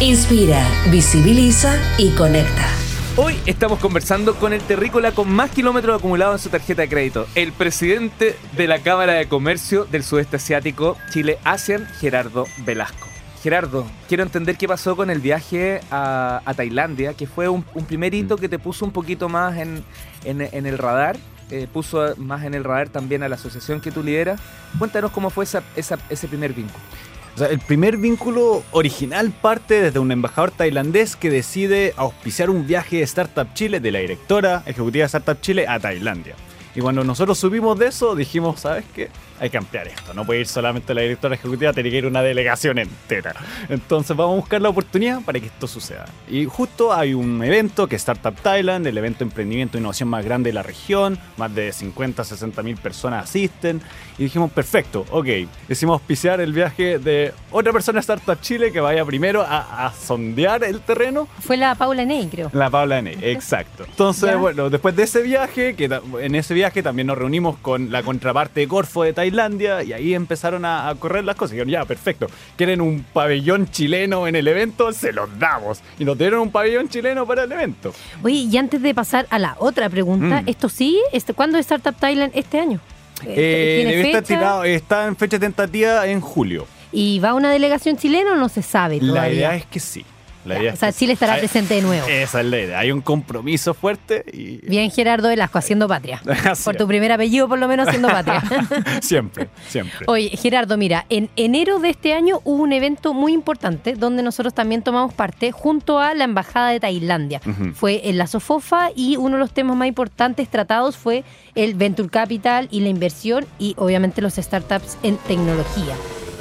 Inspira, visibiliza y conecta. Hoy estamos conversando con el terrícola con más kilómetros acumulados en su tarjeta de crédito, el presidente de la Cámara de Comercio del Sudeste Asiático, Chile ASEAN, Gerardo Velasco. Gerardo, quiero entender qué pasó con el viaje a, a Tailandia, que fue un, un, primer hito que te puso un poquito más en, en, en el radar, eh, puso más en el radar también a la asociación que tú lideras. Cuéntanos cómo fue esa, esa, ese primer vínculo. El primer vínculo original parte desde un embajador tailandés que decide auspiciar un viaje de Startup Chile de la directora ejecutiva de Startup Chile a Tailandia. Y cuando nosotros subimos de eso, dijimos, ¿sabes qué? Hay que ampliar esto. No puede ir solamente la directora ejecutiva, tiene que ir una delegación entera. Entonces vamos a buscar la oportunidad para que esto suceda. Y justo hay un evento que es Startup Thailand, el evento de emprendimiento e innovación más grande de la región. Más de 50, 60 mil personas asisten. Y dijimos, perfecto, ok. Decimos auspiciar el viaje de otra persona de Startup Chile que vaya primero a, a sondear el terreno. Fue la Paula Ney, creo. La Paula Ney, exacto. Entonces, ¿Ya? bueno, después de ese viaje, que en ese viaje también nos reunimos con la contraparte de Corfo de Tailandia y ahí empezaron a, a correr las cosas. Y dijeron, ya, perfecto. ¿Quieren un pabellón chileno en el evento? Se los damos. Y nos dieron un pabellón chileno para el evento. Oye, y antes de pasar a la otra pregunta, Mm. ¿esto sí? Este, ¿Cuándo es Startup Thailand este año? Eh, ¿Tiene está, fecha? tirado- está en fecha tentativa en julio. ¿Y va una delegación chilena o no se sabe La idea es que sí. La idea o sea, Chile estará Hay- presente de nuevo. Esa es la idea. Hay un compromiso fuerte y. Bien, Gerardo Velasco, haciendo patria. Por tu primer apellido, por lo menos, haciendo patria. siempre, siempre. Oye, Gerardo, mira, en enero de este año hubo un evento muy importante donde nosotros también tomamos parte junto a la Embajada de Tailandia. Fue en la SOFOFA y uno de los temas más importantes tratados fue el Venture Capital y la inversión y obviamente los startups en tecnología.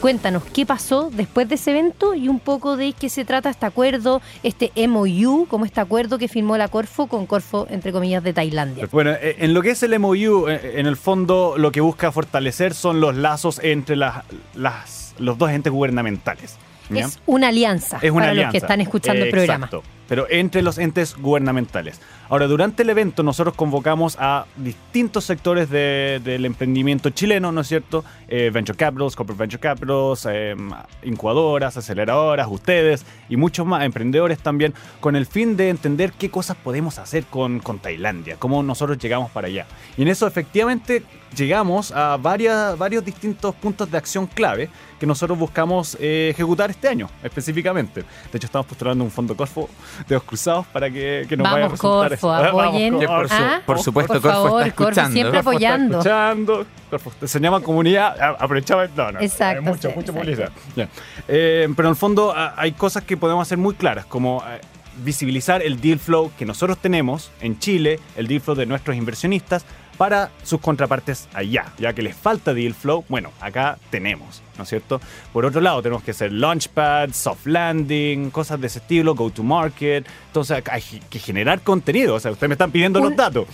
Cuéntanos qué pasó después de ese evento y un poco de qué se trata este acuerdo, este MOU, como este acuerdo que firmó la Corfo con Corfo, entre comillas, de Tailandia. Bueno, eh, en lo que es el MOU, eh, en el fondo lo que busca fortalecer son los lazos entre las, las- los dos entes gubernamentales. ¿ya? Es una alianza Es una para alianza. los que están escuchando el Eh, programa. Exacto. Pero entre los entes gubernamentales. Ahora, durante el evento nosotros convocamos a distintos sectores de- del emprendimiento chileno, ¿no es cierto? Eh, venture capitals, corporate venture capitals, eh, incubadoras, aceleradoras, ustedes y muchos más, emprendedores también, con el fin de entender qué cosas podemos hacer con, con Tailandia, cómo nosotros llegamos para allá. Y en eso efectivamente llegamos a varias, varios distintos puntos de acción clave que nosotros buscamos eh, ejecutar este año específicamente. De hecho, estamos postulando un fondo Corfo de dos cruzados para que, que nos vaya a representar Corfo, eso. Vamos, apoyen. Corfo. Por su- Ah, por supuesto, por Corfo favor, está Corfo escuchando. siempre Corfo está apoyando. escuchando. Corfo, se llama comunidad. a- Aprovechaba. No, no. Exacto, hay mucho, sí, mucha publicidad. Ya. Eh, pero en el fondo a- hay cosas que podemos hacer muy claras, como eh, visibilizar el deal flow que nosotros tenemos en Chile, el deal flow de nuestros inversionistas para sus contrapartes allá, ya que les falta deal flow, bueno, acá tenemos, ¿no es cierto? Por otro lado, tenemos que hacer launchpad, soft landing, cosas de ese estilo, go to market, entonces hay que generar contenido, o sea, ustedes me están pidiendo Un- los datos.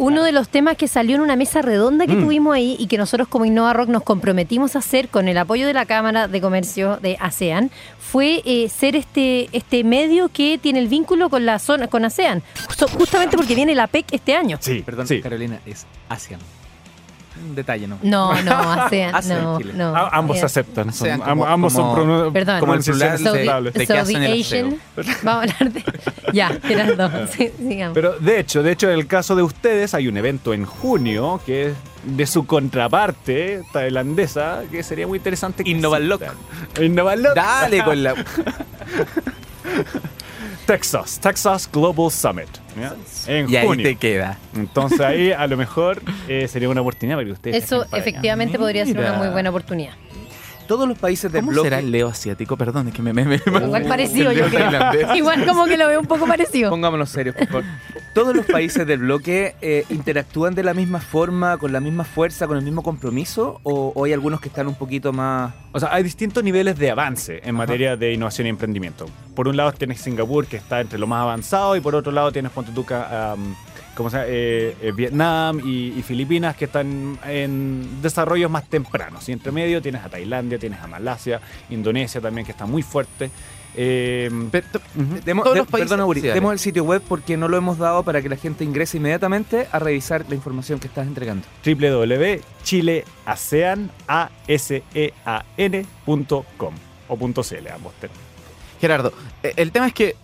Uno de los temas que salió en una mesa redonda que Mm. tuvimos ahí y que nosotros como Innova Rock nos comprometimos a hacer con el apoyo de la Cámara de Comercio de ASEAN fue eh, ser este, este medio que tiene el vínculo con la zona, con ASEAN, Justo- justamente porque viene la PEC este año. Sí, Perdón, sí. Carolina, es ASEAN. Un detalle, ¿no? No, no, ASEAN, ASEAN, no, Chile. no. A- ambos aceptan, son- Sean am- como- ambos son como- Perdón. Como el pronunciaciones plural So de- the, aceptables. de so qué hacen the el Asian. Vamos a hablar de. Ya, Gerardo, sí, sigamos. Pero de hecho, de hecho, en el caso de ustedes hay un evento en junio que es de su contraparte tailandesa que sería muy interesante. que. Innovalok. Dale con la. Texas, Texas Global Summit. ¿ya? En Y ahí junio. te queda. Entonces ahí a lo mejor eh, sería una oportunidad para que ustedes. Eso allá. efectivamente podría ser una muy buena oportunidad. Todos los países del ¿Cómo bloque. será el Leo asiático? Perdón, es que me... me, me- Igual parecido, yo creo. Igual como que lo veo un poco parecido. Pongámonos serios, por favor. Todos los países del bloque eh, interactúan de la misma forma, con la misma fuerza, con el mismo compromiso, o, o hay algunos que están un poquito más. O sea, hay distintos niveles de avance en materia de innovación y emprendimiento. Por un lado tienes Singapur, que está entre lo más avanzado, y por otro lado tienes Ponte tú, ca- am, ¿cómo se llama? Eh, eh, Vietnam y, y Filipinas, que están en desarrollos más tempranos. Y entre medio tienes a Tailandia, tienes a Malasia, Indonesia también, que está muy fuerte. Eh, demos- Todos de- los países- perdona, Uri, sí, dale. demos el sitio web porque no lo hemos dado para que la gente ingrese inmediatamente a revisar la información que estás entregando. www.chileasean.com o .cl, ambos términos. Gerardo, eh, el tema es que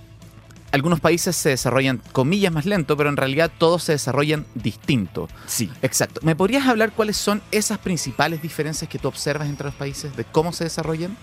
algunos países se desarrollan, comillas, más lento, pero en realidad todos se desarrollan distinto. Sí. Exacto. ¿Me podrías hablar cuáles son esas principales diferencias que tú observas entre los países de cómo se desarrollan?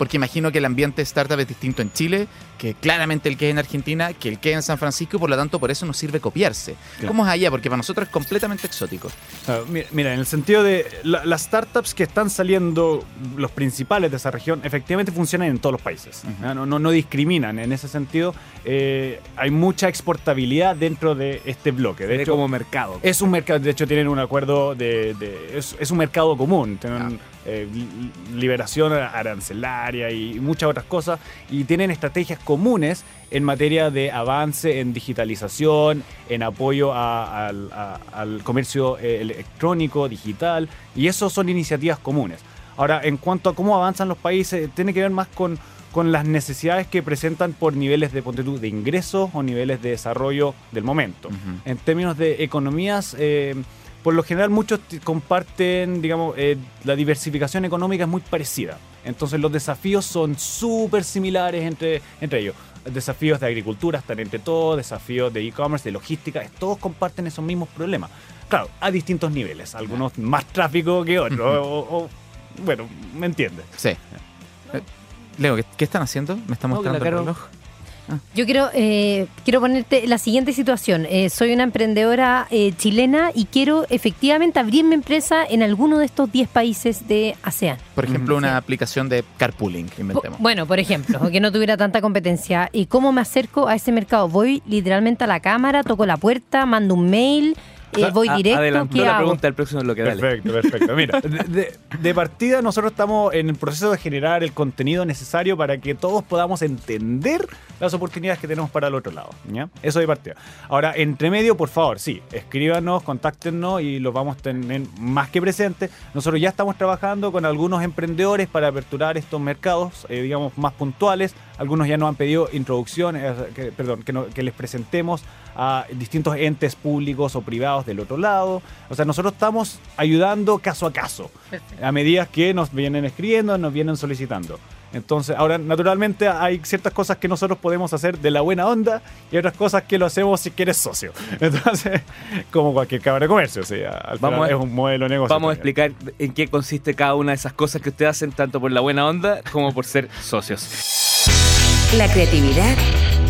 Porque imagino que el ambiente startup es distinto en Chile, que claramente el que es en Argentina, que el que es en San Francisco, y por lo tanto por eso nos sirve copiarse. Claro. ¿Cómo es allá? Porque para nosotros es completamente exótico. Ah, mi- Mira, en el sentido de la- las startups que están saliendo, los principales de esa región, efectivamente funcionan en todos los países. No, no, no discriminan. En ese sentido, eh, hay mucha exportabilidad dentro de este bloque. De hecho, como mercado. es un mercado, de hecho tienen un acuerdo de, de- es, es un mercado común, tienen eh, li- liberación arancelaria y muchas otras cosas y tienen estrategias comunes en materia de avance en digitalización, en apoyo a- al, a- al comercio eh, electrónico, digital y eso son iniciativas comunes. Ahora, en cuanto a cómo avanzan los países, tiene que ver más con, con las necesidades que presentan por niveles de, de ingresos o niveles de desarrollo del momento en términos de economías, eh, por lo general muchos t- comparten, digamos, eh, la diversificación económica es muy parecida. Entonces los desafíos son súper similares entre, entre ellos. Desafíos de agricultura están entre todos, desafíos de e-commerce, de logística, todos comparten esos mismos problemas. Claro, a distintos niveles, algunos más tráfico que otros, o, o- bueno, ¿me entiendes? Sí. Eh, Leo, ¿qué, qué están haciendo? ¿Me está No, mostrando el Caro- Yo quiero, eh, quiero ponerte la siguiente situación. Eh, soy una emprendedora eh, chilena y quiero efectivamente abrir mi empresa en alguno de estos 10 países de ASEAN. Por ejemplo, una Sí. aplicación de carpooling inventemos. Bueno, por ejemplo, que no tuviera tanta competencia. ¿Y cómo me acerco a ese mercado? Voy literalmente a la cámara, toco la puerta, mando un mail, eh, voy A- directo. adelantó ¿Qué la hago? pregunta del próximo bloque, dale. Perfecto, perfecto. Mira, de, de- de partida nosotros estamos en el proceso de generar el contenido necesario para que todos podamos entender las oportunidades que tenemos para el otro lado. ¿ya? Eso de partida. Ahora, entre medio, por favor, sí, escríbanos, contáctenos y los vamos a tener más que presentes. Nosotros ya estamos trabajando con algunos emprendedores para aperturar estos mercados, eh, digamos, más puntuales. Algunos ya nos han pedido introducciones, eh, que- perdón, que, no- que les presentemos a distintos entes públicos o privados del otro lado. O sea, nosotros estamos ayudando caso a caso, a medida que nos vienen escribiendo, nos vienen solicitando. Entonces, ahora, naturalmente, hay ciertas cosas que nosotros podemos hacer de la buena onda y otras cosas que lo hacemos si quieres socio. Entonces, como cualquier cámara de comercio, o sea, al Vamos final a- es un modelo de negocio. Vamos a explicar en qué consiste cada una de esas cosas que ustedes hacen, tanto por la buena onda como por ser socios. La creatividad